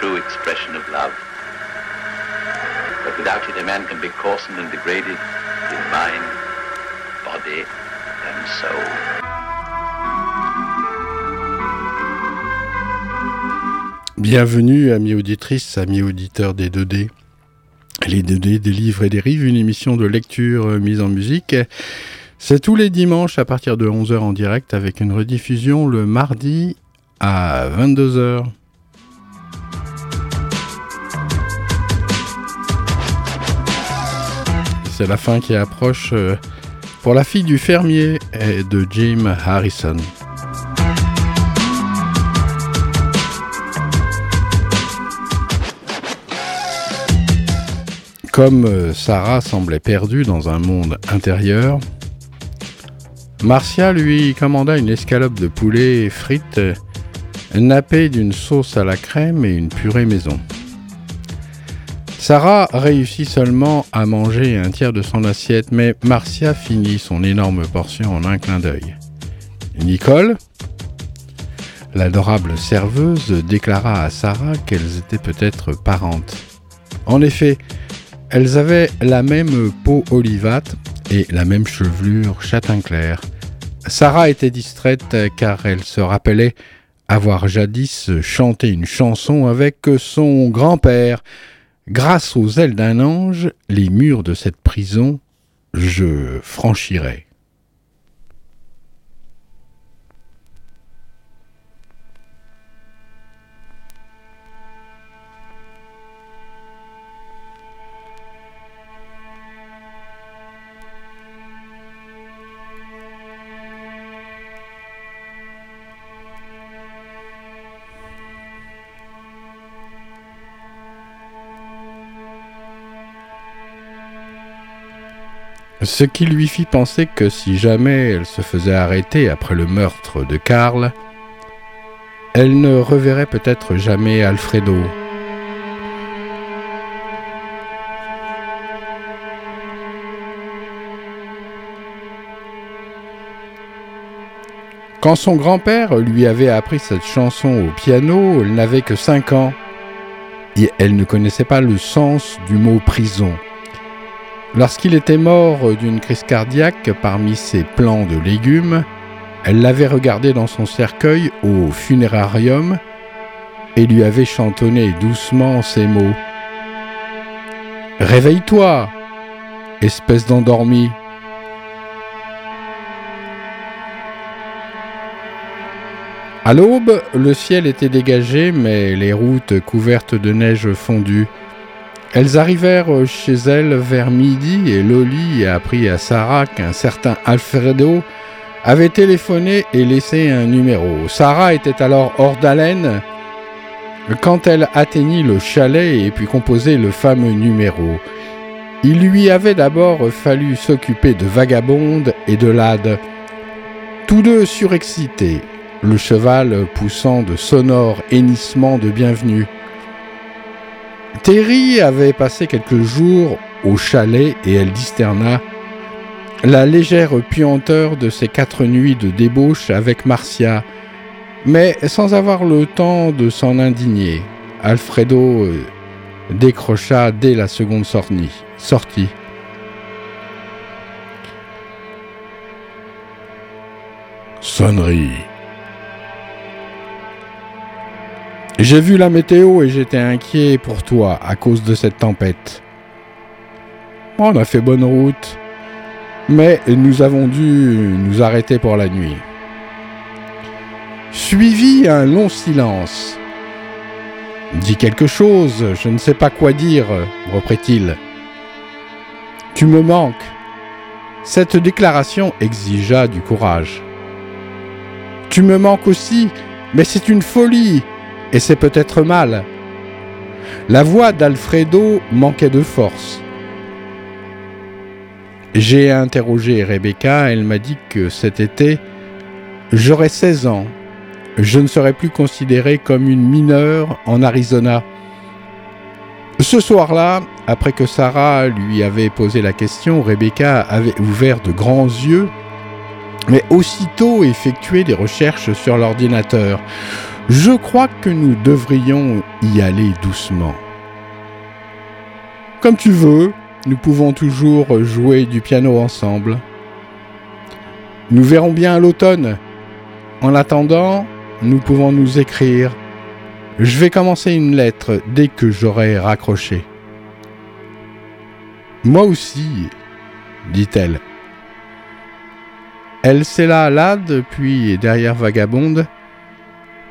true expression of love. But without it, a man can be coarsened and degraded in mind, body, and soul. Bienvenue, amis auditrices, amis auditeurs des 2D. Les 2D des livres et des rives, une émission de lecture mise en musique. C'est tous les dimanches à partir de 11h en direct avec une rediffusion le mardi à 22h. C'est la fin qui approche euh, pour la fille du fermier et de Jim Harrison. Comme euh, Sarah semblait perdue dans un monde intérieur, Marcia lui commanda une escalope de poulet frites nappée d'une sauce à la crème et une purée maison. Sarah réussit seulement à manger un tiers de son assiette, mais Marcia finit son énorme portion en un clin d'œil. Nicole, l'adorable serveuse, déclara à Sarah qu'elles étaient peut-être parentes. En effet, elles avaient la même peau olivâtre et la même chevelure châtain clair. Sarah était distraite car elle se rappelait avoir jadis chanté une chanson avec son grand-père. Grâce aux ailes d'un ange, les murs de cette prison, je franchirai. Ce qui lui fit penser que si jamais elle se faisait arrêter après le meurtre de Karl, elle ne reverrait peut-être jamais Alfredo. Quand son grand-père lui avait appris cette chanson au piano, elle n'avait que 5 ans et elle ne connaissait pas le sens du mot prison. Lorsqu'il était mort d'une crise cardiaque parmi ses plants de légumes, elle l'avait regardé dans son cercueil au funérarium et lui avait chantonné doucement ces mots. Réveille-toi, espèce d'endormi. À l'aube, le ciel était dégagé, mais les routes couvertes de neige fondue. Elles arrivèrent chez elle vers midi et Loli apprit à Sarah qu'un certain Alfredo avait téléphoné et laissé un numéro. Sarah était alors hors d'haleine quand elle atteignit le chalet et puis composer le fameux numéro. Il lui avait d'abord fallu s'occuper de Vagabonde et de Lade, tous deux surexcités le cheval poussant de sonores hennissements de bienvenue. Terry avait passé quelques jours au chalet et elle discerna la légère puanteur de ses quatre nuits de débauche avec Marcia, mais sans avoir le temps de s'en indigner. Alfredo euh, décrocha dès la seconde sortie. Sonnerie. J'ai vu la météo et j'étais inquiet pour toi à cause de cette tempête. On a fait bonne route, mais nous avons dû nous arrêter pour la nuit. Suivi un long silence. Dis quelque chose, je ne sais pas quoi dire, reprit-il. Tu me manques. Cette déclaration exigea du courage. Tu me manques aussi, mais c'est une folie, et c'est peut-être mal. La voix d'Alfredo manquait de force. J'ai interrogé Rebecca, elle m'a dit que cet été, j'aurais 16 ans. Je ne serais plus considérée comme une mineure en Arizona. Ce soir-là, après que Sarah lui avait posé la question, Rebecca avait ouvert de grands yeux, mais aussitôt effectué des recherches sur l'ordinateur. Je crois que nous devrions y aller doucement. Comme tu veux, nous pouvons toujours jouer du piano ensemble. Nous verrons bien à l'automne. En attendant, nous pouvons nous écrire je vais commencer une lettre dès que j'aurai raccroché. Moi aussi, dit-elle. Elle s'éla là, puis derrière Vagabonde,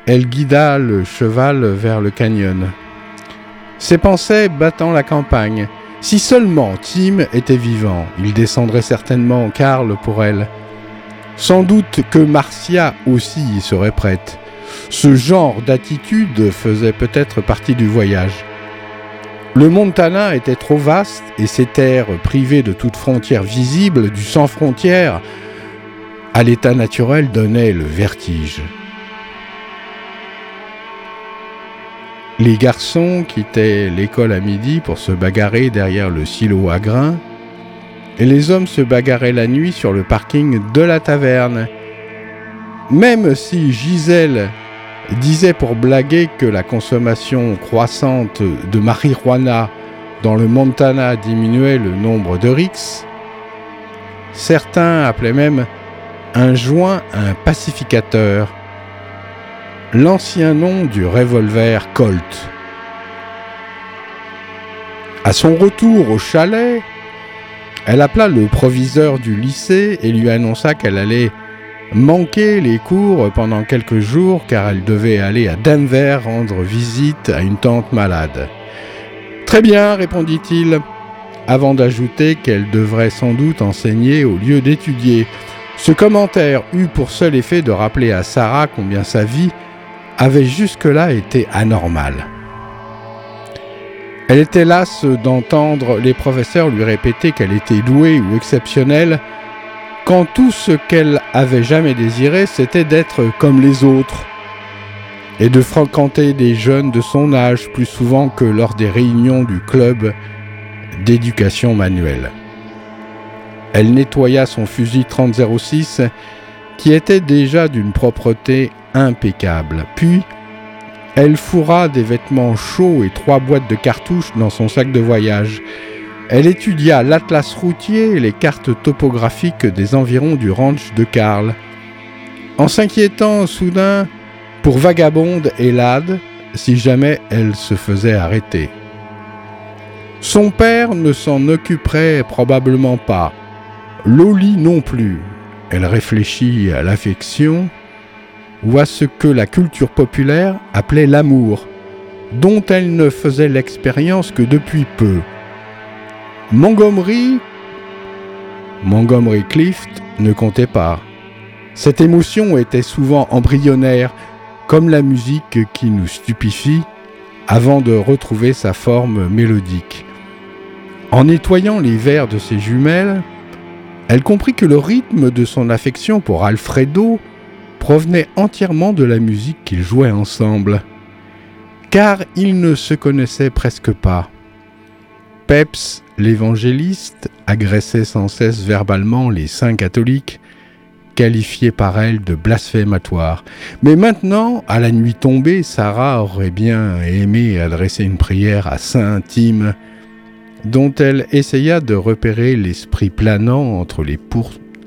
elle guida le cheval vers le canyon. Ses pensées battant la campagne. Si seulement Tim était vivant, il descendrait certainement Karl pour elle. Sans doute que Marcia aussi y serait prête. Ce genre d'attitude faisait peut-être partie du voyage. Le Montana était trop vaste et ces terres privées de toute frontière visible, du sans frontières, à l'état naturel donnaient le vertige. Les garçons quittaient l'école à midi pour se bagarrer derrière le silo à grains, et les hommes se bagarraient la nuit sur le parking de la taverne. Même si Gisèle disait pour blaguer que la consommation croissante de marijuana dans le Montana diminuait le nombre de rixes. Certains appelaient même un joint un pacificateur, l'ancien nom du revolver Colt. À son retour au chalet, elle appela le proviseur du lycée et lui annonça qu'elle allait manquer les cours pendant quelques jours car elle devait aller à Denver rendre visite à une tante malade. Très bien, répondit-il, avant d'ajouter qu'elle devrait sans doute enseigner au lieu d'étudier. Ce commentaire eut pour seul effet de rappeler à Sarah combien sa vie avait jusque-là été anormale. Elle était lasse d'entendre les professeurs lui répéter qu'elle était douée ou exceptionnelle quand tout ce qu'elle avait jamais désiré, c'était d'être comme les autres et de fréquenter des jeunes de son âge plus souvent que lors des réunions du club d'éducation manuelle. Elle nettoya son fusil 3006 qui était déjà d'une propreté impeccable. Puis, elle fourra des vêtements chauds et trois boîtes de cartouches dans son sac de voyage elle étudia l'atlas routier et les cartes topographiques des environs du ranch de Karl. En s'inquiétant soudain pour Vagabonde et Lad si jamais elle se faisait arrêter. Son père ne s'en occuperait probablement pas. Loli non plus. Elle réfléchit à l'affection ou à ce que la culture populaire appelait l'amour, dont elle ne faisait l'expérience que depuis peu. Montgomery, Montgomery Clift ne comptait pas. Cette émotion était souvent embryonnaire, comme la musique qui nous stupéfie avant de retrouver sa forme mélodique. En nettoyant les vers de ses jumelles, elle comprit que le rythme de son affection pour Alfredo provenait entièrement de la musique qu'ils jouaient ensemble, car ils ne se connaissaient presque pas. Peps, l'évangéliste, agressait sans cesse verbalement les saints catholiques, qualifiés par elle de blasphématoires. Mais maintenant, à la nuit tombée, Sarah aurait bien aimé adresser une prière à Saint Tim, dont elle essaya de repérer l'esprit planant entre les,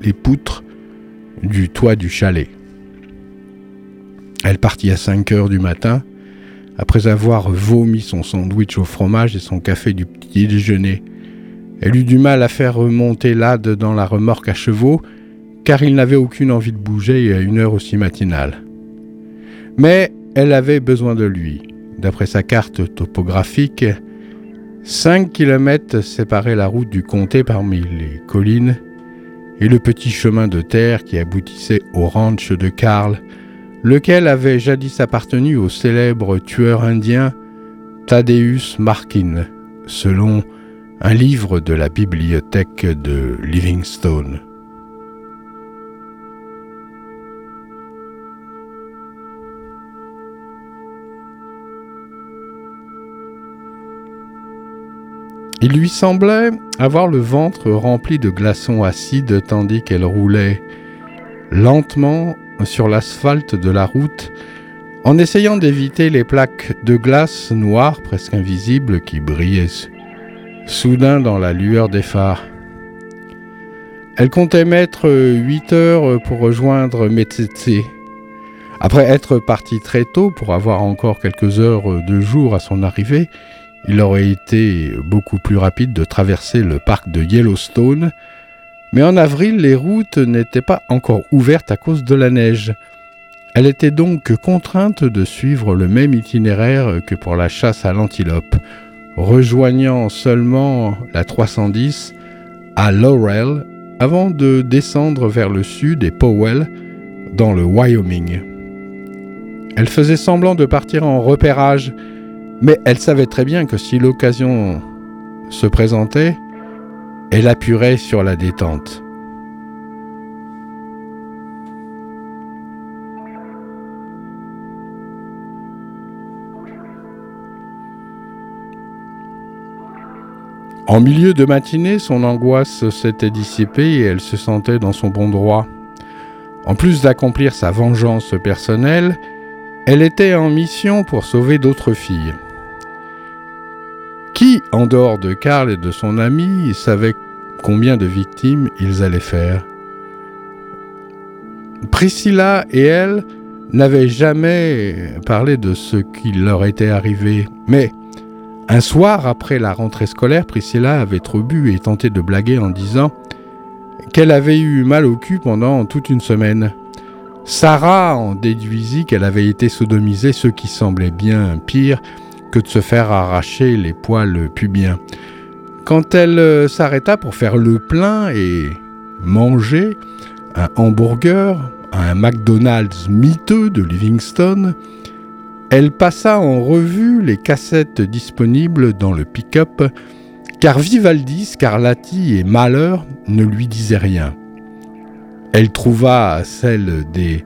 les poutres du toit du chalet. Elle partit à 5 heures du matin, après avoir vomi son sandwich au fromage et son café du petit déjeuner. Elle eut du mal à faire remonter l'âde dans la remorque à chevaux, car il n'avait aucune envie de bouger à une heure aussi matinale. Mais elle avait besoin de lui. D'après sa carte topographique, cinq kilomètres séparaient la route du comté parmi les collines et le petit chemin de terre qui aboutissait au ranch de Karl, lequel avait jadis appartenu au célèbre tueur indien Thaddeus Markin, selon un livre de la bibliothèque de Livingstone. Il lui semblait avoir le ventre rempli de glaçons acides tandis qu'elle roulait lentement sur l'asphalte de la route en essayant d'éviter les plaques de glace noires presque invisibles qui brillaient soudain dans la lueur des phares. Elle comptait mettre huit heures pour rejoindre Metsetse. Après être partie très tôt pour avoir encore quelques heures de jour à son arrivée, il aurait été beaucoup plus rapide de traverser le parc de Yellowstone, mais en avril, les routes n'étaient pas encore ouvertes à cause de la neige. Elle était donc contrainte de suivre le même itinéraire que pour la chasse à l'antilope, rejoignant seulement la 310 à Laurel avant de descendre vers le sud et Powell dans le Wyoming. Elle faisait semblant de partir en repérage mais elle savait très bien que si l'occasion se présentait, elle appuierait sur la détente. En milieu de matinée, son angoisse s'était dissipée et elle se sentait dans son bon droit. En plus d'accomplir sa vengeance personnelle, elle était en mission pour sauver d'autres filles. Qui, en dehors de Karl et de son ami, savait combien de victimes ils allaient faire? Priscilla et elle n'avaient jamais parlé de ce qui leur était arrivé, mais un soir après la rentrée scolaire, Priscilla avait trop bu et tenté de blaguer en disant qu'elle avait eu mal au cul pendant toute une semaine. Sarah en déduisit qu'elle avait été sodomisée, ce qui semblait bien pire que de se faire arracher les poils pubiens. Quand elle euh, s'arrêta pour faire le plein et manger un hamburger à un McDonald's miteux de Livingston, elle passa en revue les cassettes disponibles dans le pick-up, car Vivaldi, Scarlatti et Malheur ne lui disaient rien. Elle trouva celle des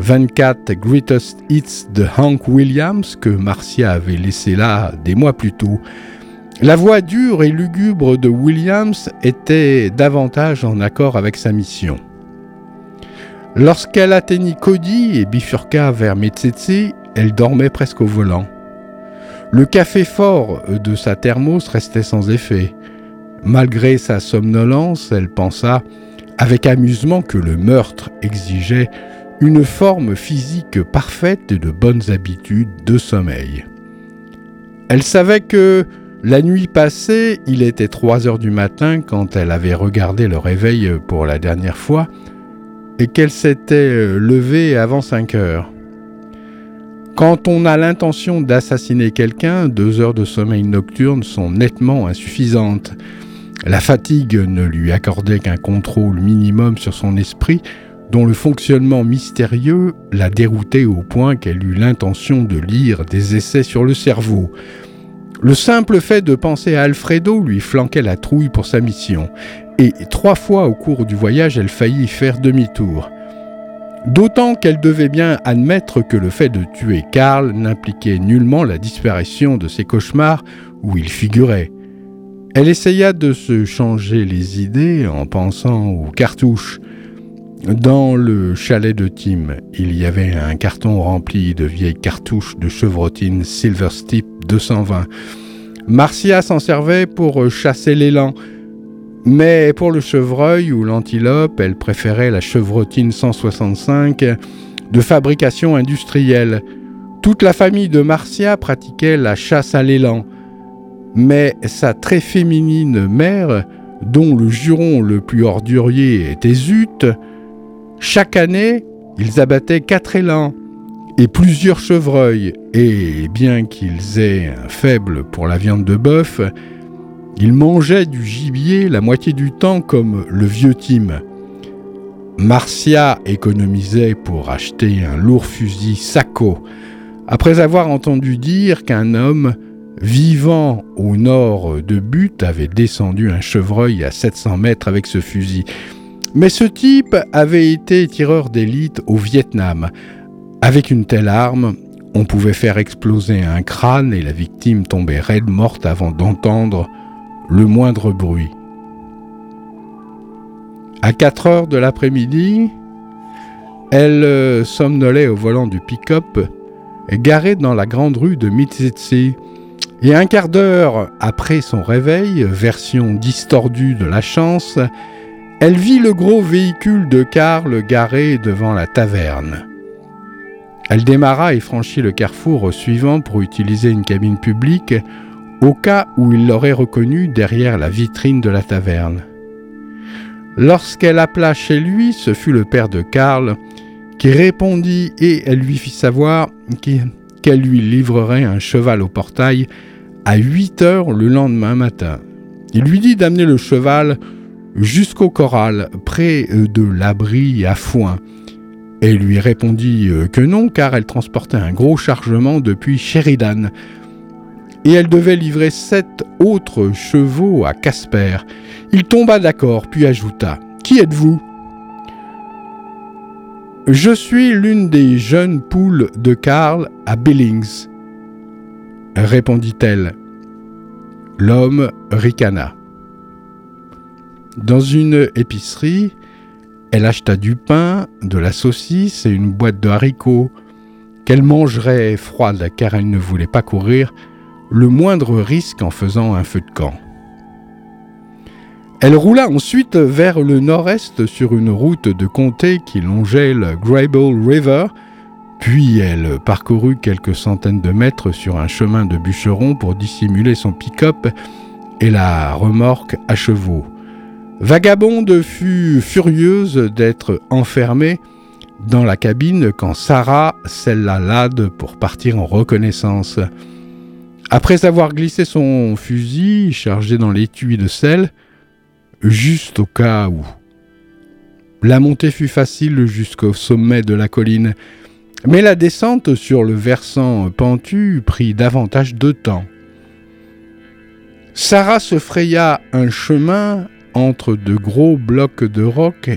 24 Greatest Hits de Hank Williams que Marcia avait laissé là des mois plus tôt. La voix dure et lugubre de Williams était davantage en accord avec sa mission. Lorsqu'elle atteignit Cody et bifurqua vers Metsetse, elle dormait presque au volant. Le café fort de sa thermos restait sans effet. Malgré sa somnolence, elle pensa avec amusement que le meurtre exigeait une forme physique parfaite et de bonnes habitudes de sommeil. Elle savait que la nuit passée, il était 3 heures du matin quand elle avait regardé le réveil pour la dernière fois et qu'elle s'était levée avant 5 heures. Quand on a l'intention d'assassiner quelqu'un, deux heures de sommeil nocturne sont nettement insuffisantes. La fatigue ne lui accordait qu'un contrôle minimum sur son esprit dont le fonctionnement mystérieux la déroutait au point qu'elle eut l'intention de lire des essais sur le cerveau. Le simple fait de penser à Alfredo lui flanquait la trouille pour sa mission, et trois fois au cours du voyage elle faillit faire demi-tour. D'autant qu'elle devait bien admettre que le fait de tuer Karl n'impliquait nullement la disparition de ses cauchemars où il figurait. Elle essaya de se changer les idées en pensant aux cartouches. Dans le chalet de Tim, il y avait un carton rempli de vieilles cartouches de chevrotine Silver Steep 220. Marcia s'en servait pour chasser l'élan, mais pour le chevreuil ou l'antilope, elle préférait la chevrotine 165 de fabrication industrielle. Toute la famille de Marcia pratiquait la chasse à l'élan, mais sa très féminine mère, dont le juron le plus ordurier était Zut, chaque année, ils abattaient quatre élans et plusieurs chevreuils, et bien qu'ils aient un faible pour la viande de bœuf, ils mangeaient du gibier la moitié du temps comme le vieux Tim. Marcia économisait pour acheter un lourd fusil Sacco, après avoir entendu dire qu'un homme vivant au nord de Butte, avait descendu un chevreuil à 700 mètres avec ce fusil. Mais ce type avait été tireur d'élite au Vietnam. Avec une telle arme, on pouvait faire exploser un crâne et la victime tombait raide morte avant d'entendre le moindre bruit. À 4 heures de l'après-midi, elle euh, somnolait au volant du pick-up garé dans la grande rue de Mitsitsi. Et un quart d'heure après son réveil, version distordue de la chance, elle vit le gros véhicule de Karl garé devant la taverne. Elle démarra et franchit le carrefour suivant pour utiliser une cabine publique au cas où il l'aurait reconnue derrière la vitrine de la taverne. Lorsqu'elle appela chez lui, ce fut le père de Karl qui répondit et elle lui fit savoir qu'elle lui livrerait un cheval au portail à 8 heures le lendemain matin. Il lui dit d'amener le cheval jusqu'au corral, près de l'abri à foin. Elle lui répondit euh, que non, car elle transportait un gros chargement depuis Sheridan. Et elle devait livrer sept autres chevaux à Casper. Il tomba d'accord, puis ajouta Qui êtes-vous? Je suis l'une des jeunes poules de Karl à Billings, répondit-elle. L'homme ricana. Dans une épicerie, elle acheta du pain, de la saucisse et une boîte de haricots qu'elle mangerait froide car elle ne voulait pas courir le moindre risque en faisant un feu de camp. Elle roula ensuite vers le nord-est sur une route de comté qui longeait le Grable River, puis elle parcourut quelques centaines de mètres sur un chemin de bûcheron pour dissimuler son pick-up et la remorque à chevaux. Vagabonde fut furieuse d'être enfermée dans la cabine quand Sarah scella l'ade pour partir en reconnaissance. Après avoir glissé son fusil chargé dans l'étui de sel, juste au cas où. La montée fut facile jusqu'au sommet de la colline, mais la descente sur le versant pentu prit davantage de temps. Sarah se fraya un chemin entre de gros blocs de roc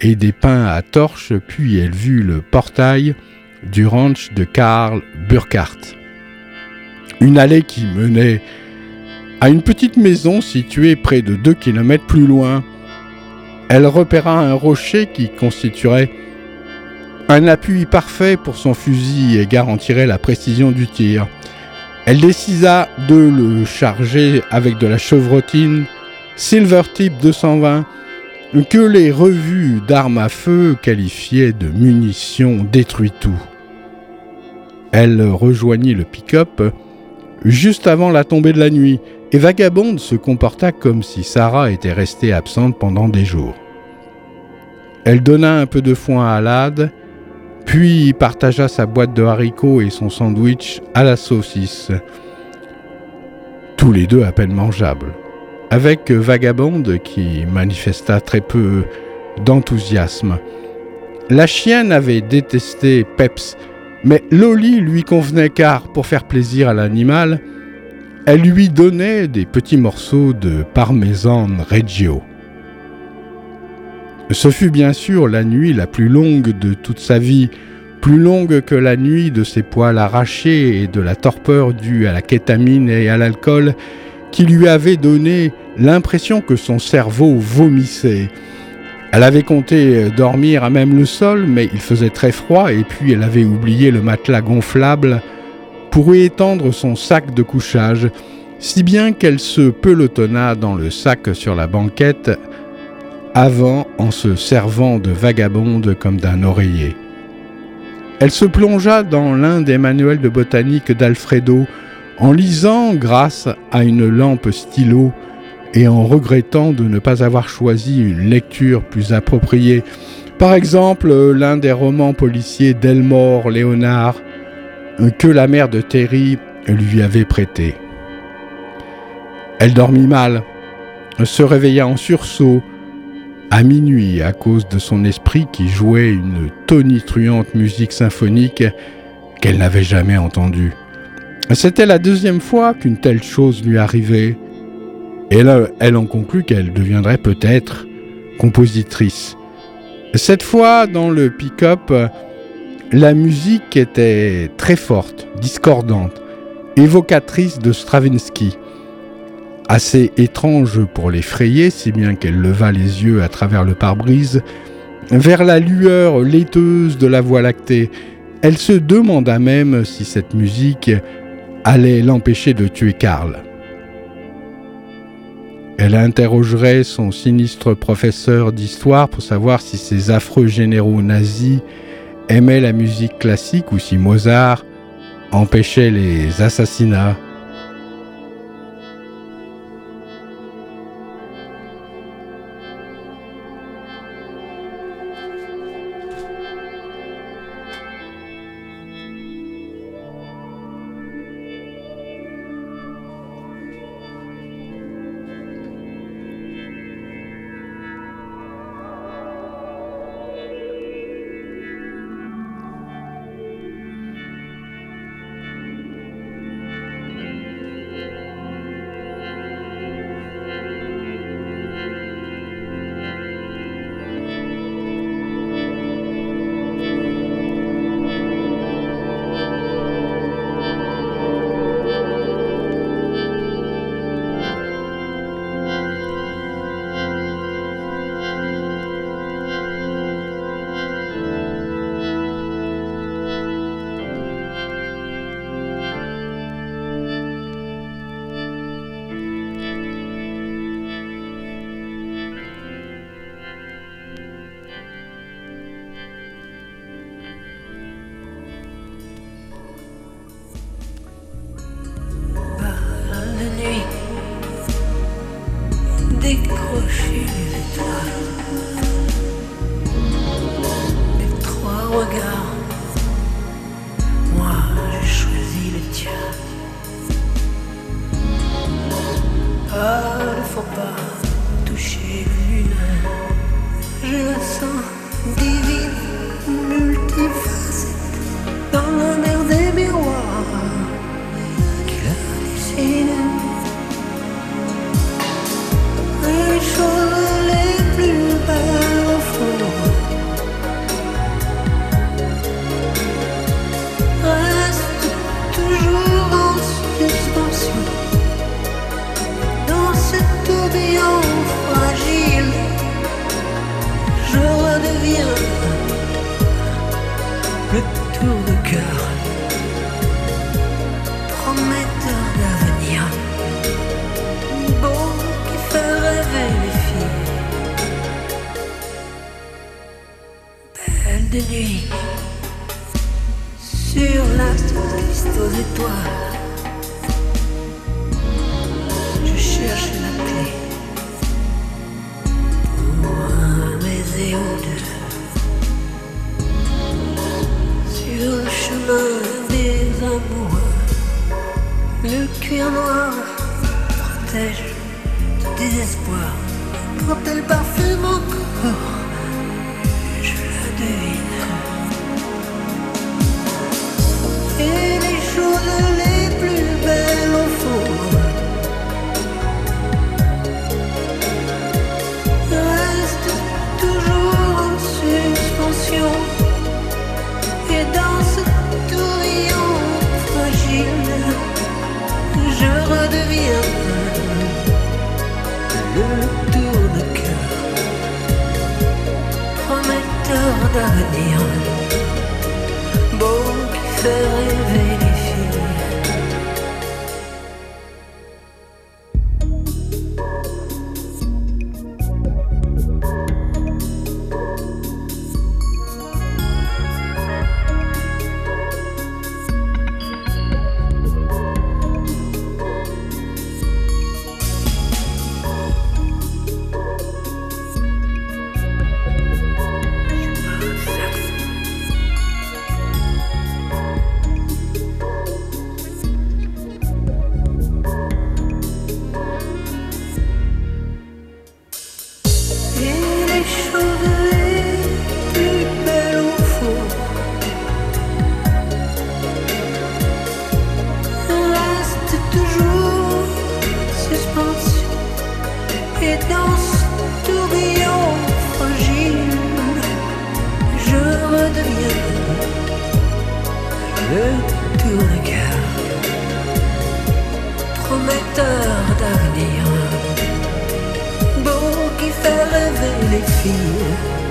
et des pins à torches, puis elle vit le portail du ranch de Karl Burkhardt. Une allée qui menait à une petite maison située près de deux kilomètres plus loin. Elle repéra un rocher qui constituerait un appui parfait pour son fusil et garantirait la précision du tir. Elle décida de le charger avec de la chevrotine Silver Tip 220, que les revues d'armes à feu qualifiaient de munitions détruit tout. Elle rejoignit le pick-up juste avant la tombée de la nuit, et Vagabonde se comporta comme si Sarah était restée absente pendant des jours. Elle donna un peu de foin à l'ade, puis partagea sa boîte de haricots et son sandwich à la saucisse, tous les deux à peine mangeables avec Vagabonde qui manifesta très peu d'enthousiasme. La chienne avait détesté Peps, mais Loli lui convenait car, pour faire plaisir à l'animal, elle lui donnait des petits morceaux de parmesan reggio. Ce fut bien sûr la nuit la plus longue de toute sa vie, plus longue que la nuit de ses poils arrachés et de la torpeur due à la kétamine et à l'alcool qui lui avait donné l'impression que son cerveau vomissait. Elle avait compté dormir à même le sol, mais il faisait très froid et puis elle avait oublié le matelas gonflable pour y étendre son sac de couchage, si bien qu'elle se pelotonna dans le sac sur la banquette avant en se servant de vagabonde comme d'un oreiller. Elle se plongea dans l'un des manuels de botanique d'Alfredo, en lisant grâce à une lampe stylo et en regrettant de ne pas avoir choisi une lecture plus appropriée. Par exemple, l'un des romans policiers d'Elmore Léonard que la mère de Terry lui avait prêté. Elle dormit mal, se réveilla en sursaut à minuit à cause de son esprit qui jouait une tonitruante musique symphonique qu'elle n'avait jamais entendue. C'était la deuxième fois qu'une telle chose lui arrivait. Et là, elle en conclut qu'elle deviendrait peut-être compositrice. Cette fois, dans le pick-up, la musique était très forte, discordante, évocatrice de Stravinsky. Assez étrange pour l'effrayer, si bien qu'elle leva les yeux à travers le pare-brise vers la lueur laiteuse de la Voie lactée. Elle se demanda même si cette musique allait l'empêcher de tuer Karl. Elle interrogerait son sinistre professeur d'histoire pour savoir si ces affreux généraux nazis aimaient la musique classique ou si Mozart empêchait les assassinats. Le cuir noir, protège du désespoir. Quand elle parfume encore. only feel.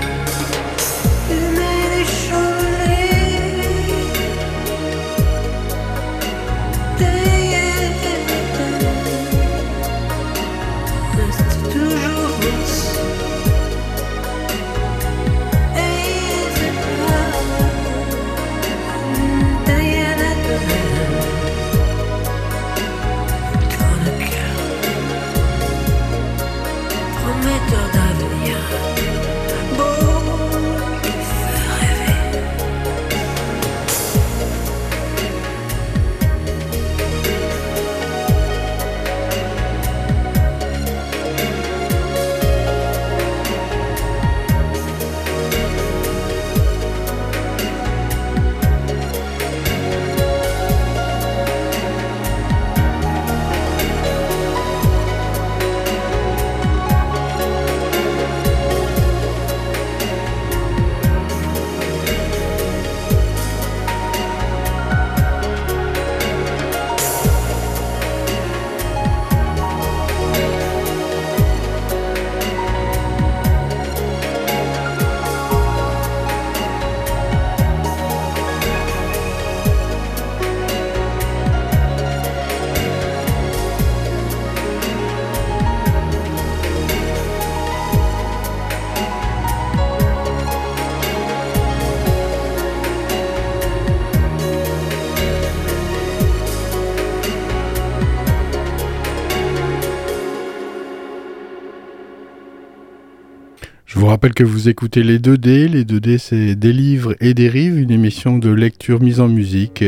Vous rappelle que vous écoutez les 2D. Les 2D, c'est des livres et des rives, une émission de lecture mise en musique.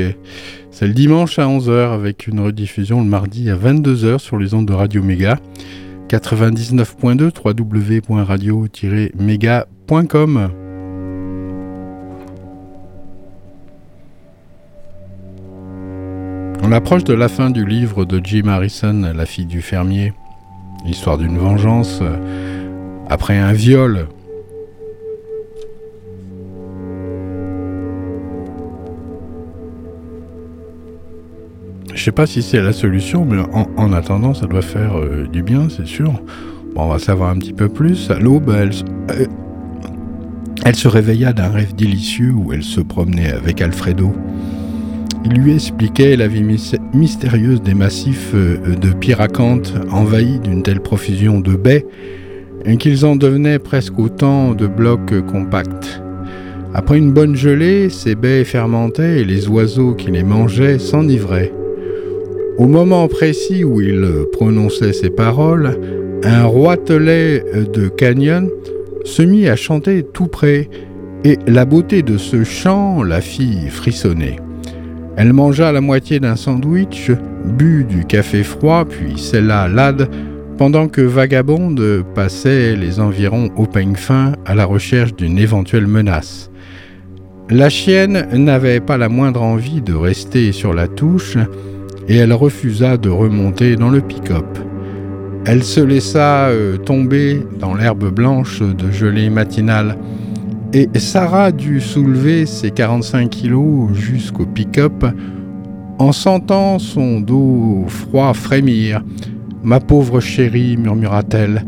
C'est le dimanche à 11h avec une rediffusion le mardi à 22h sur les ondes de Radio Méga. 99.2 www.radio-méga.com. On approche de la fin du livre de Jim Harrison, La fille du fermier, l'histoire d'une vengeance après un viol. Je sais pas si c'est la solution, mais en, attendant, ça doit faire euh, du bien, c'est sûr. On va savoir un petit peu plus. À l'aube, elle, euh, elle se réveilla d'un rêve délicieux où elle se promenait avec Alfredo. Il lui expliquait la vie mystérieuse des massifs euh, de Pyracanthe envahis d'une telle profusion de baies et qu'ils en devenaient presque autant de blocs compacts. Après une bonne gelée, ces baies fermentaient et les oiseaux qui les mangeaient s'enivraient. Au moment précis où il prononçait ces paroles, un roitelet de canyon se mit à chanter tout près, et la beauté de ce chant la fit frissonner. Elle mangea la moitié d'un sandwich, but du café froid, puis celle-là lade pendant que Vagabonde passait les environs au peigne fin à la recherche d'une éventuelle menace. La chienne n'avait pas la moindre envie de rester sur la touche et elle refusa de remonter dans le pick-up. Elle se laissa euh, tomber dans l'herbe blanche de gelée matinale et Sarah dut soulever ses 45 kilos jusqu'au pick-up en sentant son dos froid frémir Ma pauvre chérie, murmura-t-elle.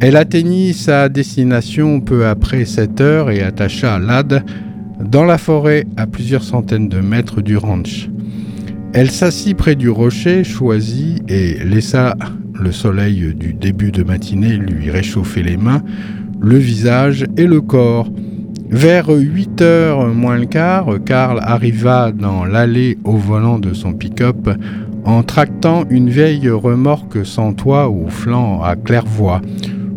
Elle atteignit sa destination peu après sept heures et attacha Lad dans la forêt à plusieurs centaines de mètres du ranch. Elle s'assit près du rocher choisi et laissa le soleil du début de matinée lui réchauffer les mains, le visage et le corps. Vers 8 heures moins le quart, Karl arriva dans l'allée au volant de son pick-up en tractant une vieille remorque sans toit au flanc à claire-voie,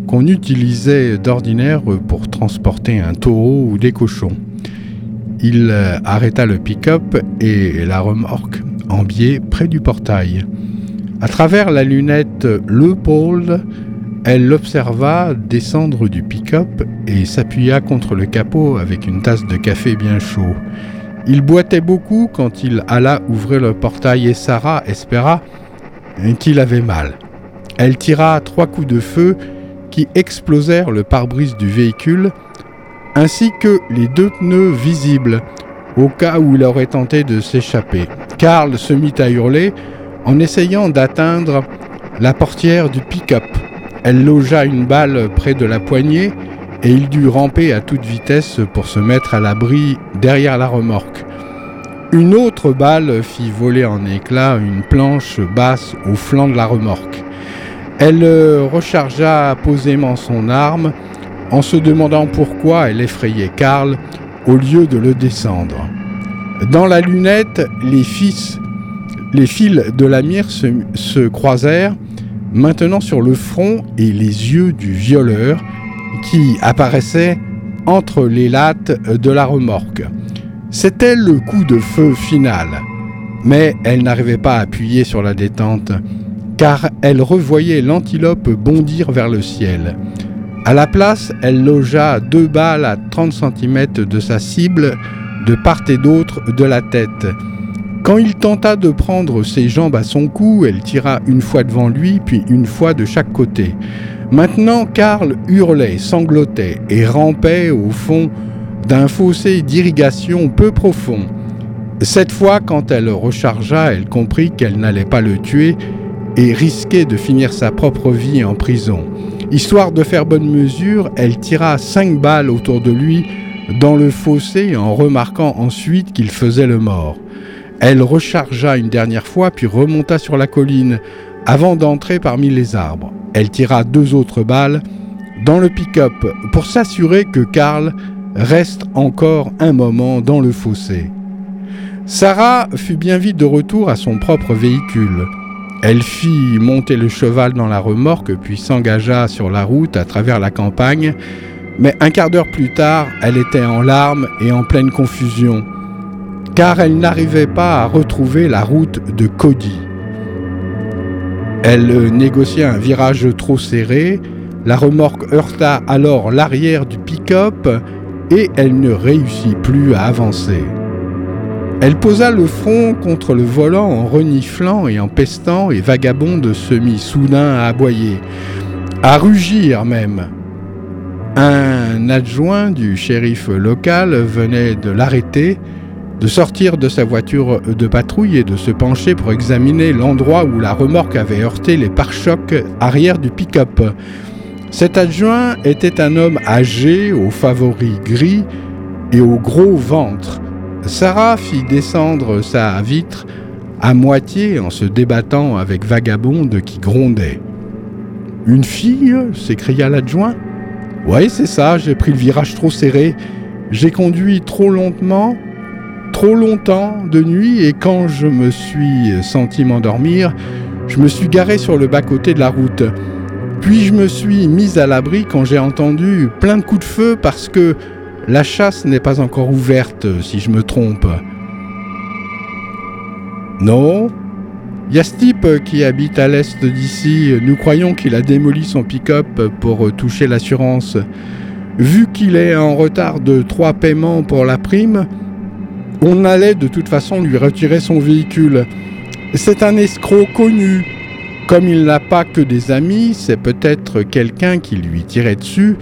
qu'on utilisait d'ordinaire pour transporter un taureau ou des cochons. Il arrêta le pick-up et la remorque en biais près du portail. À travers la lunette Leopold, elle l'observa descendre du pick-up et s'appuya contre le capot avec une tasse de café bien chaud. Il boitait beaucoup quand il alla ouvrir le portail et Sarah espéra qu'il avait mal. Elle tira trois coups de feu qui explosèrent le pare-brise du véhicule ainsi que les deux pneus visibles au cas où il aurait tenté de s'échapper. Karl se mit à hurler en essayant d'atteindre la portière du pick-up. Elle logea une balle près de la poignée et il dut ramper à toute vitesse pour se mettre à l'abri derrière la remorque. Une autre balle fit voler en éclats une planche basse au flanc de la remorque. Elle rechargea posément son arme en se demandant pourquoi elle effrayait Karl au lieu de le descendre. Dans la lunette, les, fils, de la mire se croisèrent, maintenant sur le front et les yeux du violeur qui apparaissait entre les lattes de la remorque. C'était le coup de feu final, mais elle n'arrivait pas à appuyer sur la détente, car elle revoyait l'antilope bondir vers le ciel. À la place, elle logea deux balles à 30 cm de sa cible, de part et d'autre de la tête. Quand il tenta de prendre ses jambes à son cou, elle tira une fois devant lui, puis une fois de chaque côté. Maintenant, Karl hurlait, sanglotait et rampait au fond d'un fossé d'irrigation peu profond. Cette fois, quand elle rechargea, elle comprit qu'elle n'allait pas le tuer et risquait de finir sa propre vie en prison. Histoire de faire bonne mesure, elle tira cinq balles autour de lui dans le fossé en remarquant ensuite qu'il faisait le mort. Elle rechargea une dernière fois puis remonta sur la colline avant d'entrer parmi les arbres. Elle tira deux autres balles dans le pick-up pour s'assurer que Karl reste encore un moment dans le fossé. Sarah fut bien vite de retour à son propre véhicule. Elle fit monter le cheval dans la remorque puis s'engagea sur la route à travers la campagne, mais un quart d'heure plus tard, elle était en larmes et en pleine confusion, car elle n'arrivait pas à retrouver la route de Cody. Elle négociait un virage trop serré, la remorque heurta alors l'arrière du pick-up et elle ne réussit plus à avancer. Elle posa le front contre le volant en reniflant et en pestant et Vagabonde se mit soudain à aboyer, à rugir même. Un adjoint du shérif local venait de l'arrêter, de sortir de sa voiture de patrouille et de se pencher pour examiner l'endroit où la remorque avait heurté les pare-chocs arrière du pick-up. Cet adjoint était un homme âgé, aux favoris gris et au gros ventre. Sarah fit descendre sa vitre à moitié en se débattant avec Vagabonde qui grondait. Une fille? s'écria l'adjoint. Oui, c'est ça, j'ai pris le virage trop serré. J'ai conduit trop lentement, trop longtemps de nuit, et quand je me suis senti m'endormir, je me suis garé sur le bas-côté de la route. Puis je me suis mise à l'abri quand j'ai entendu plein de coups de feu parce que la chasse n'est pas encore ouverte, si je me trompe. Non y a ce type qui habite à l'est d'ici. Nous croyons qu'il a démoli son pick-up pour toucher l'assurance. Vu qu'il est en retard de trois paiements pour la prime, on allait de toute façon lui retirer son véhicule. C'est un escroc connu. Comme il n'a pas que des amis, c'est peut-être quelqu'un qui lui tirait dessus,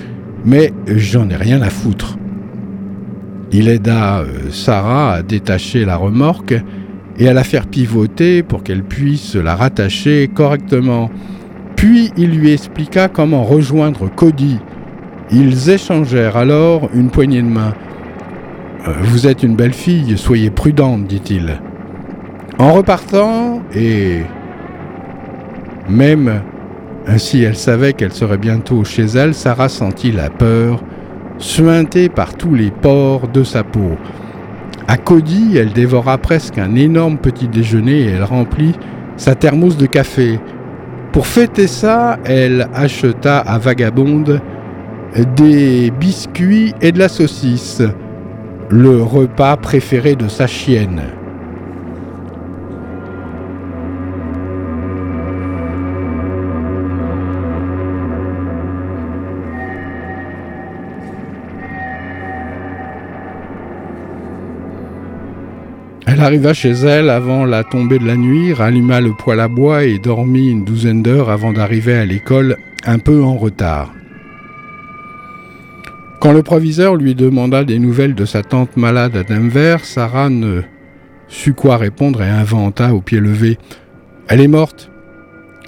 mais j'en ai rien à foutre. Il aida euh, Sarah à détacher la remorque et à la faire pivoter pour qu'elle puisse la rattacher correctement. Puis il lui expliqua comment rejoindre Cody. Ils échangèrent alors une poignée de main. Euh, vous êtes une belle fille, soyez prudente, dit-il. En repartant, et même ainsi elle savait qu'elle serait bientôt chez elle, Sarah sentit la peur suintée par tous les pores de sa peau. À Cody, elle dévora presque un énorme petit déjeuner et elle remplit sa thermos de café. Pour fêter ça, elle acheta à Vagabonde des biscuits et de la saucisse, le repas préféré de sa chienne. Elle arriva chez elle avant la tombée de la nuit, ralluma le poêle à bois et dormit une douzaine d'heures avant d'arriver à l'école un peu en retard. Quand le proviseur lui demanda des nouvelles de sa tante malade à Denver, Sarah ne sut quoi répondre et inventa au pied levé. Elle est morte.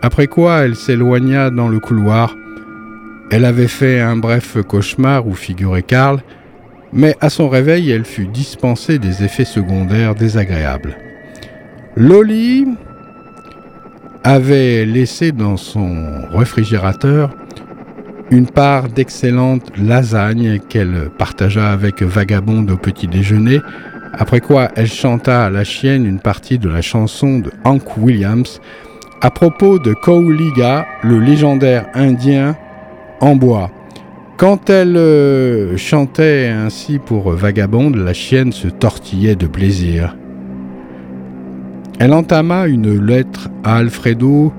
Après quoi, elle s'éloigna dans le couloir. Elle avait fait un bref cauchemar où figurait Karl, mais à son réveil, elle fut dispensée des effets secondaires désagréables. Loli avait laissé dans son réfrigérateur une part d'excellente lasagne qu'elle partagea avec Vagabonde au petit déjeuner, après quoi elle chanta à la chienne une partie de la chanson de Hank Williams à propos de Kauliga, le légendaire indien en bois. Quand elle euh, chantait ainsi pour Vagabonde, la chienne se tortillait de plaisir. Elle entama une lettre à Alfredo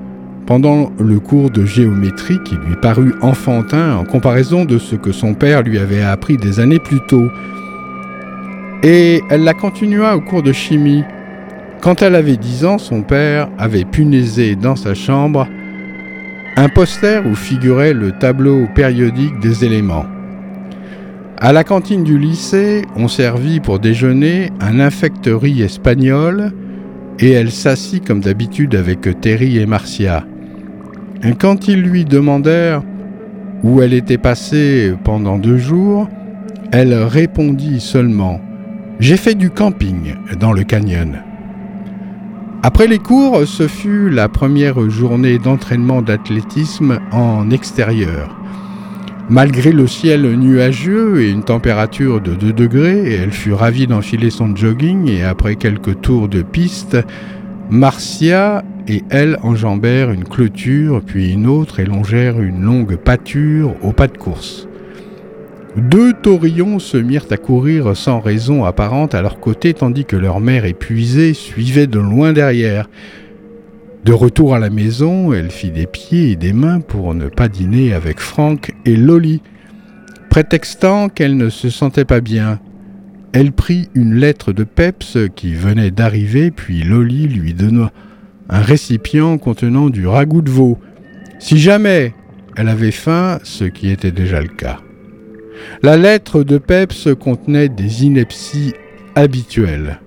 pendant le cours de géométrie qui lui parut enfantin en comparaison de ce que son père lui avait appris des années plus tôt. Et elle la continua au cours de chimie. Quand elle avait dix ans, son père avait punaisé dans sa chambre un poster où figurait le tableau périodique des éléments. À la cantine du lycée, on servit pour déjeuner un infecterie espagnol et elle s'assit comme d'habitude avec Terry et Marcia. Quand ils lui demandèrent où elle était passée pendant deux jours, elle répondit seulement J'ai fait du camping dans le canyon. Après les cours, ce fut la première journée d'entraînement d'athlétisme en extérieur. Malgré le ciel nuageux et une température de 2 degrés, elle fut ravie d'enfiler son jogging et après quelques tours de piste, Marcia et elle enjambèrent une clôture puis une autre et longèrent une longue pâture au pas de course. Deux taurillons se mirent à courir sans raison apparente à leur côté tandis que leur mère épuisée suivait de loin derrière. De retour à la maison, elle fit des pieds et des mains pour ne pas dîner avec Frank et Lolly, prétextant qu'elle ne se sentait pas bien. Elle prit une lettre de Peps qui venait d'arriver, puis Lolly lui donna un récipient contenant du ragoût de veau, si jamais elle avait faim, ce qui était déjà le cas. La lettre de Peps contenait des inepties habituelles.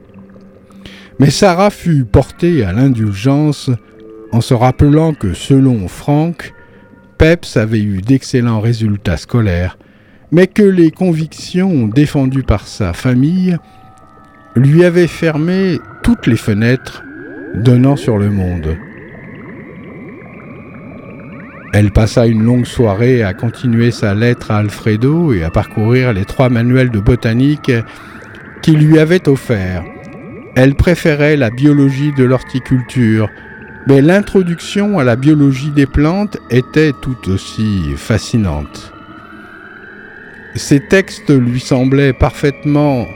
Mais Sarah fut portée à l'indulgence en se rappelant que selon Frank, Peps avait eu d'excellents résultats scolaires, mais que les convictions défendues par sa famille lui avaient fermé toutes les fenêtres donnant sur le monde. Elle passa une longue soirée à continuer sa lettre à Alfredo et à parcourir les trois manuels de botanique qu'il lui avait offerts. Elle préférait la biologie de l'horticulture, mais l'introduction à la biologie des plantes était tout aussi fascinante. Ces textes lui semblaient parfaitement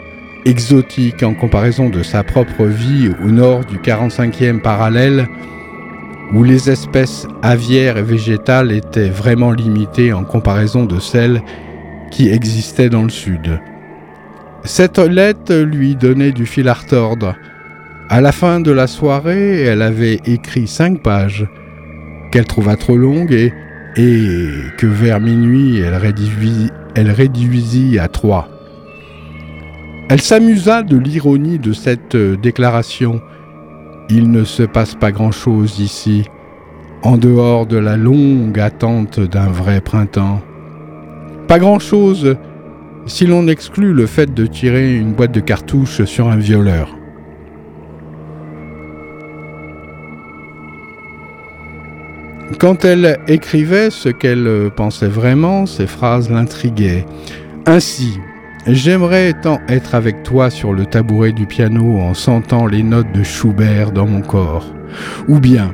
exotiques en comparaison de sa propre vie au nord du 45e parallèle, où les espèces aviaires et végétales étaient vraiment limitées en comparaison de celles qui existaient dans le sud. Cette lettre lui donnait du fil à retordre. À la fin de la soirée, elle avait écrit cinq pages, qu'elle trouva trop longues et, et que vers minuit elle réduisit, à trois. Elle s'amusa de l'ironie de cette déclaration il ne se passe pas grand-chose ici, en dehors de la longue attente d'un vrai printemps. Pas grand-chose si l'on exclut le fait de tirer une boîte de cartouches sur un violeur. Quand elle écrivait ce qu'elle pensait vraiment, ces phrases l'intriguaient. Ainsi, J'aimerais tant être avec toi sur le tabouret du piano en sentant les notes de Schubert dans mon corps. Ou bien,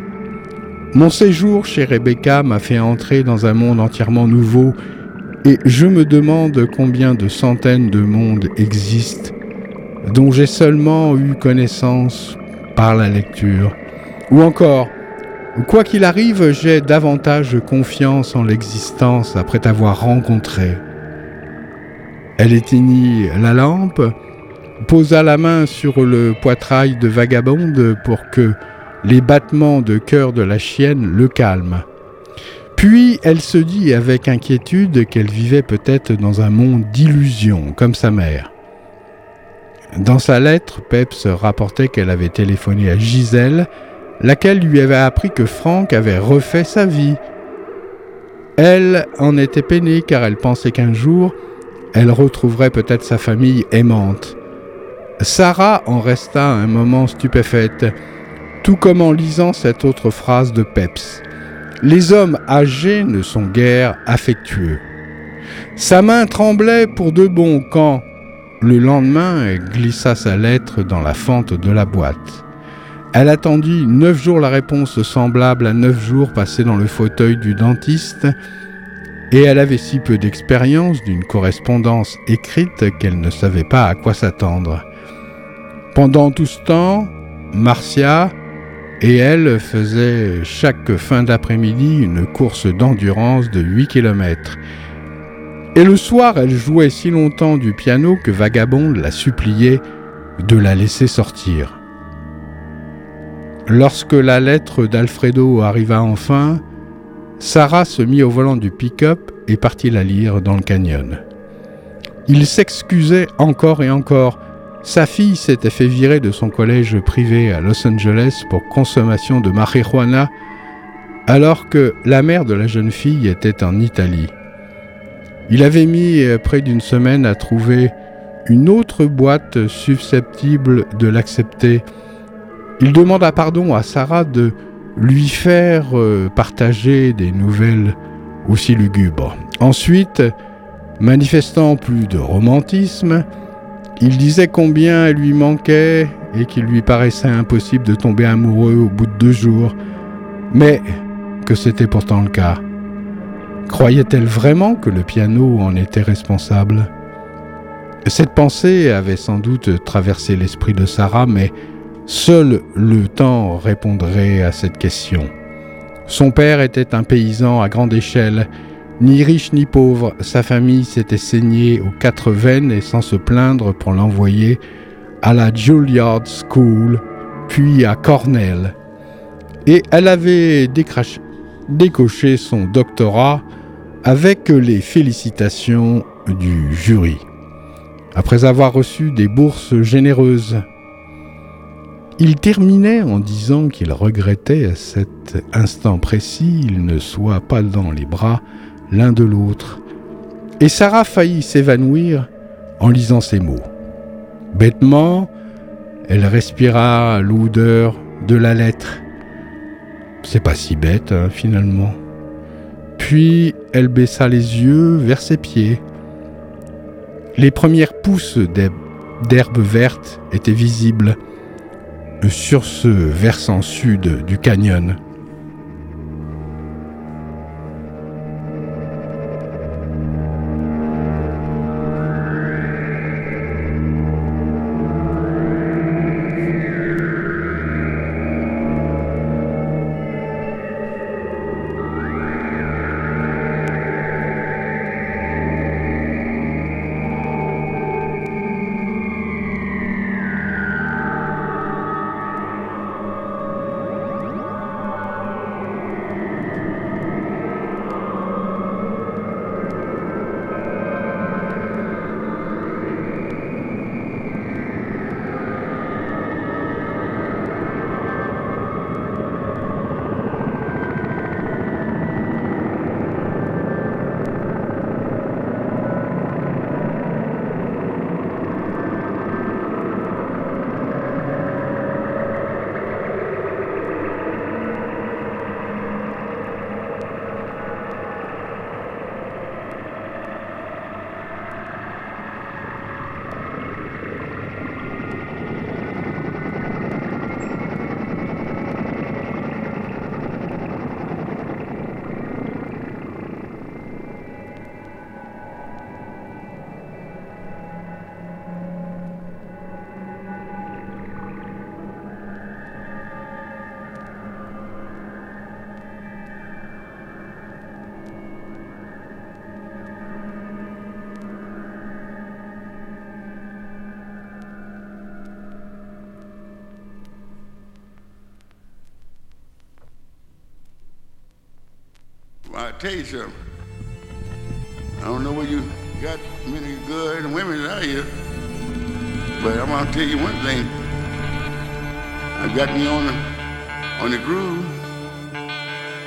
mon séjour chez Rebecca m'a fait entrer dans un monde entièrement nouveau et je me demande combien de centaines de mondes existent dont j'ai seulement eu connaissance par la lecture. Ou encore, quoi qu'il arrive, j'ai davantage confiance en l'existence après t'avoir rencontré. Elle éteignit la lampe, posa la main sur le poitrail de Vagabonde pour que les battements de cœur de la chienne le calment. Puis elle se dit avec inquiétude qu'elle vivait peut-être dans un monde d'illusions, comme sa mère. Dans sa lettre, Peps rapportait qu'elle avait téléphoné à Gisèle, laquelle lui avait appris que Franck avait refait sa vie Elle en était peinée car elle pensait qu'un jour, elle retrouverait peut-être sa famille aimante. Sarah en resta un moment stupéfaite, tout comme en lisant cette autre phrase de Peps. Les hommes âgés ne sont guère affectueux. Sa main tremblait pour de bon quand, le lendemain, elle glissa sa lettre dans la fente de la boîte. Elle attendit neuf jours la réponse semblable à neuf jours passés dans le fauteuil du dentiste, et elle avait si peu d'expérience d'une correspondance écrite qu'elle ne savait pas à quoi s'attendre. Pendant tout ce temps, Marcia et elle faisaient chaque fin d'après-midi une course d'endurance de 8 km. Et le soir, elle jouait si longtemps du piano que Vagabonde la suppliait de la laisser sortir. Lorsque la lettre d'Alfredo arriva enfin, Sarah se mit au volant du pick-up et partit la lire dans le canyon. Il s'excusait encore et encore. Sa fille s'était fait virer de son collège privé à Los Angeles pour consommation de marijuana, alors que la mère de la jeune fille était en Italie. Il avait mis près d'une semaine à trouver une autre boîte susceptible de l'accepter il demanda pardon à Sarah de lui faire euh, partager des nouvelles aussi lugubres. Ensuite, manifestant plus de romantisme, il disait combien elle lui manquait et qu'il lui paraissait impossible de tomber amoureux au bout de deux jours, mais que c'était pourtant le cas. Croyait-elle vraiment que le piano en était responsable? Cette pensée avait sans doute traversé l'esprit de Sarah, mais Seul le temps répondrait à cette question. Son père était un paysan à grande échelle, ni riche ni pauvre, sa famille s'était saignée aux quatre veines et sans se plaindre pour l'envoyer à la Juilliard School, puis à Cornell. Et elle avait décoché son doctorat avec les félicitations du jury. Après avoir reçu des bourses généreuses, il terminait en disant qu'il regrettait à cet instant précis il ne soit pas dans les bras l'un de l'autre. Et Sarah faillit s'évanouir en lisant ces mots. Bêtement, elle respira l'odeur de la lettre. C'est pas si bête, hein, finalement. Puis elle baissa les yeux vers ses pieds. Les premières pousses d'herbe verte étaient visibles sur ce versant sud du canyon. Tell you something. I don't know where you got many good women out here, but I'm gonna tell you one thing. I got me on the on the groove.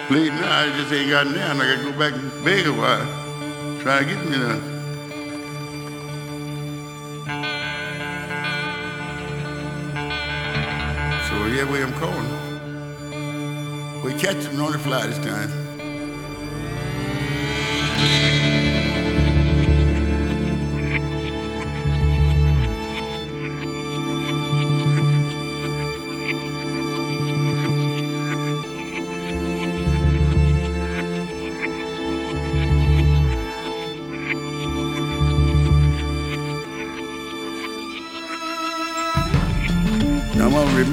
Played now, I just ain't got now. I gotta go back and beg a while. Try to get me there. So yeah, we I'm calling. We catch him on the fly this time.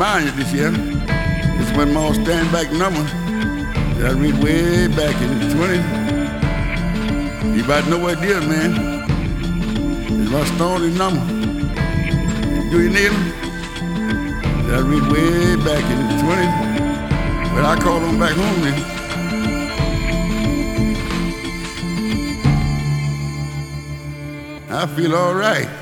Remind you this year. It's when my stand back number that I read way back in the 20s. You about know what it is, man. It's my stony number. Do you need them? That I read way back in the 20s. But I call them back home then. I feel all right.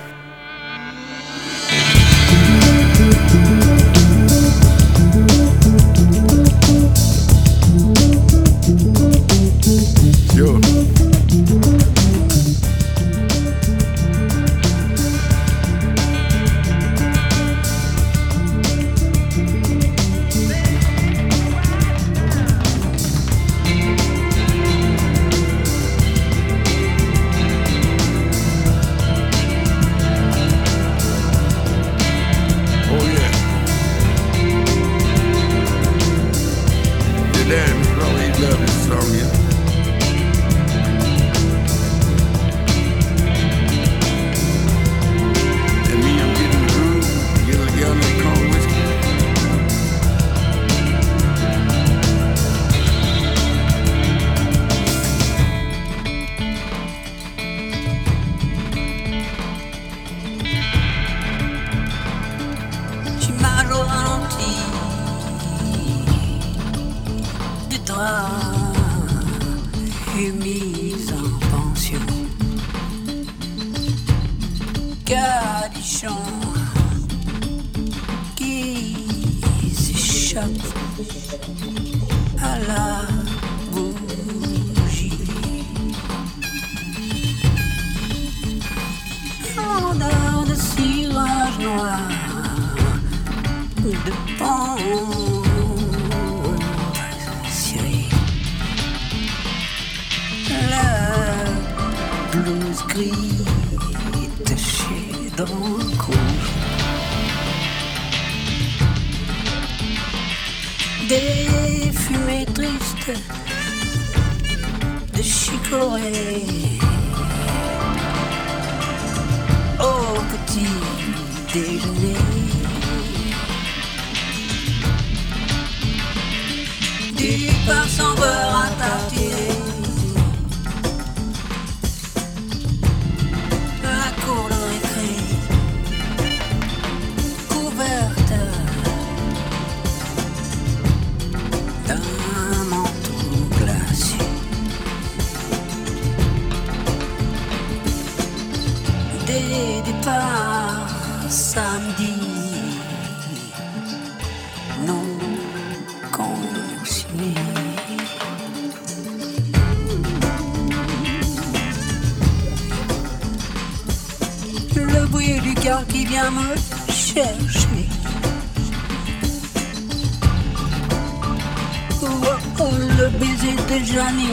de Janine,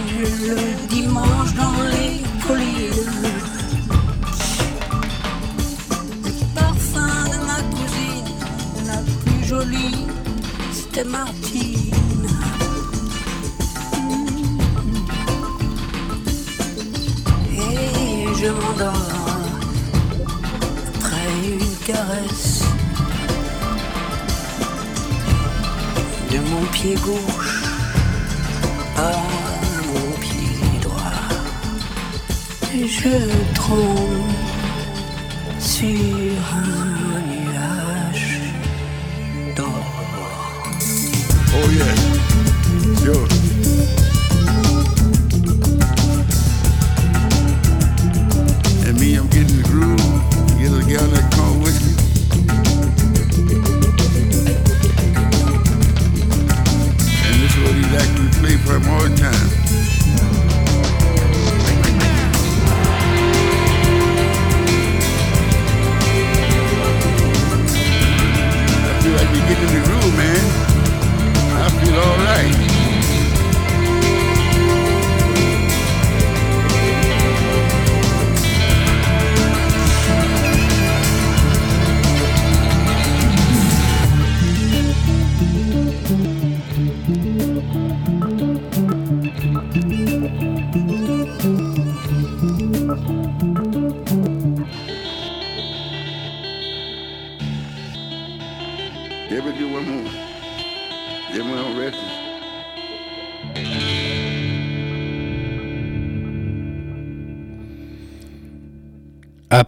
le dimanche dans les collines. Le parfum de ma cousine, la plus jolie, c'était Martine. Et je m'endors après une caresse de mon pied gauche. 却痛。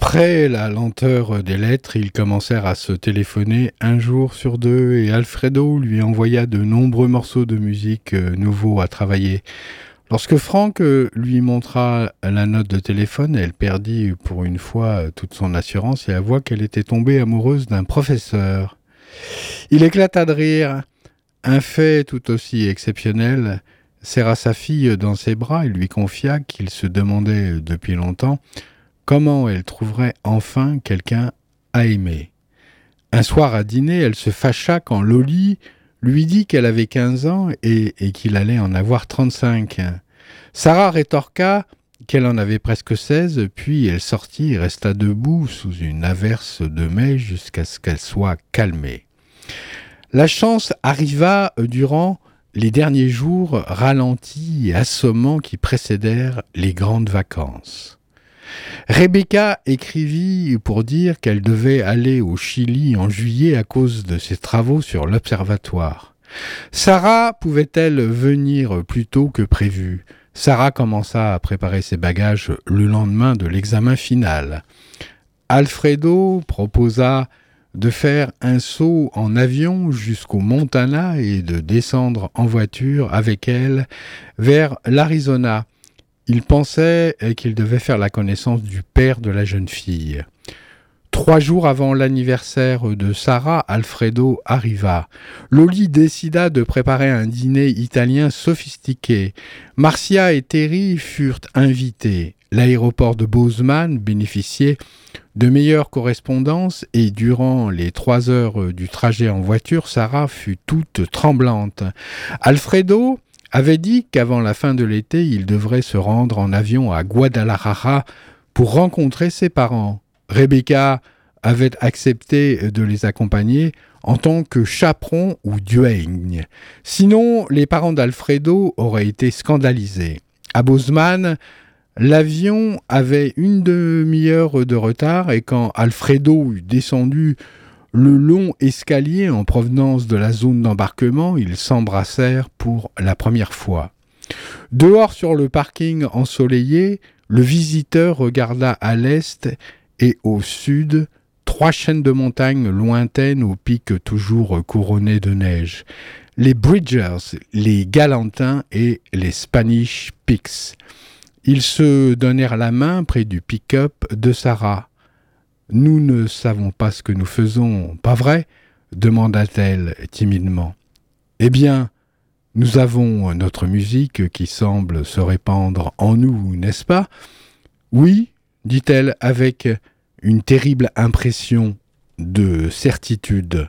Après la lenteur des lettres, ils commencèrent à se téléphoner un jour sur deux et Alfredo lui envoya de nombreux morceaux de musique euh, nouveaux à travailler. Lorsque Franck euh, lui montra la note de téléphone, elle perdit pour une fois toute son assurance et avoua qu'elle était tombée amoureuse d'un professeur. Il éclata de rire. Un fait tout aussi exceptionnel serra sa fille dans ses bras et lui confia qu'il se demandait depuis longtemps comment elle trouverait enfin quelqu'un à aimer? Un soir à dîner, elle se fâcha quand Loli lui dit qu'elle avait 15 ans et, qu'il allait en avoir 35. Sarah rétorqua qu'elle en avait presque 16, puis elle sortit et resta debout sous une averse de mai jusqu'à ce qu'elle soit calmée. La chance arriva durant les derniers jours ralentis et assommants qui précédèrent les grandes vacances. Rebecca écrivit pour dire qu'elle devait aller au Chili en juillet à cause de ses travaux sur l'observatoire. Sarah pouvait-elle venir plus tôt que prévu? Sarah commença à préparer ses bagages le lendemain de l'examen final. Alfredo proposa de faire un saut en avion jusqu'au Montana et de descendre en voiture avec elle vers l'Arizona. Il pensait qu'il devait faire la connaissance du père de la jeune fille. Trois jours avant l'anniversaire de Sarah, Alfredo arriva. Loli décida de préparer un dîner italien sophistiqué. Marcia et Terry furent invités. L'aéroport de Bozeman bénéficiait de meilleures correspondances et durant les trois heures du trajet en voiture, Sarah fut toute tremblante. Alfredo avait dit qu'avant la fin de l'été, il devrait se rendre en avion à Guadalajara pour rencontrer ses parents. Rebecca avait accepté de les accompagner en tant que chaperon ou duègne. Sinon, les parents d'Alfredo auraient été scandalisés. À Bozeman, l'avion avait une demi-heure de retard et quand Alfredo eut descendu le long escalier en provenance de la zone d'embarquement, ils s'embrassèrent pour la première fois. Dehors sur le parking ensoleillé, le visiteur regarda à l'est et au sud trois chaînes de montagnes lointaines aux pics toujours couronnés de neige. Les Bridgers, les Galantins et les Spanish Peaks. Ils se donnèrent la main près du pick-up de Sarah. Nous ne savons pas ce que nous faisons, pas vrai demanda-t-elle timidement. Eh bien, nous avons notre musique qui semble se répandre en nous, n'est-ce pas? Oui, dit-elle avec une terrible impression de certitude.